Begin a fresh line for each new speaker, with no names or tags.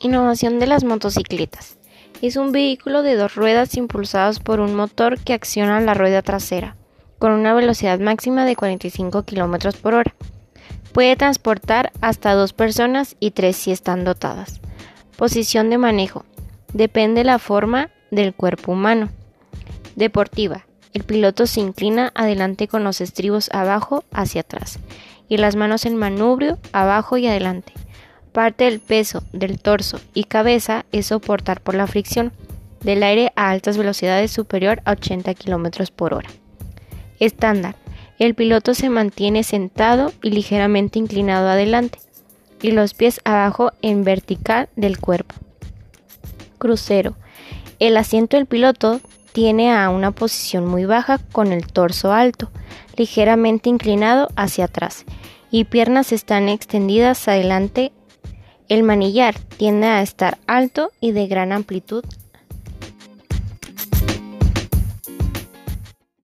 Innovación de las motocicletas. Es un vehículo de dos ruedas impulsados por un motor que acciona la rueda trasera, con una velocidad máxima de 45 km por hora. Puede transportar hasta dos personas y tres si están dotadas. Posición de manejo. Depende la forma del cuerpo humano. Deportiva. El piloto se inclina adelante con los estribos abajo hacia atrás y las manos en manubrio abajo y adelante. Parte del peso del torso y cabeza es soportar por la fricción del aire a altas velocidades superior a 80 km por hora. Estándar. El piloto se mantiene sentado y ligeramente inclinado adelante y los pies abajo en vertical del cuerpo. Crucero. El asiento del piloto tiene a una posición muy baja con el torso alto, ligeramente inclinado hacia atrás y piernas están extendidas adelante el manillar tiende a estar alto y de gran amplitud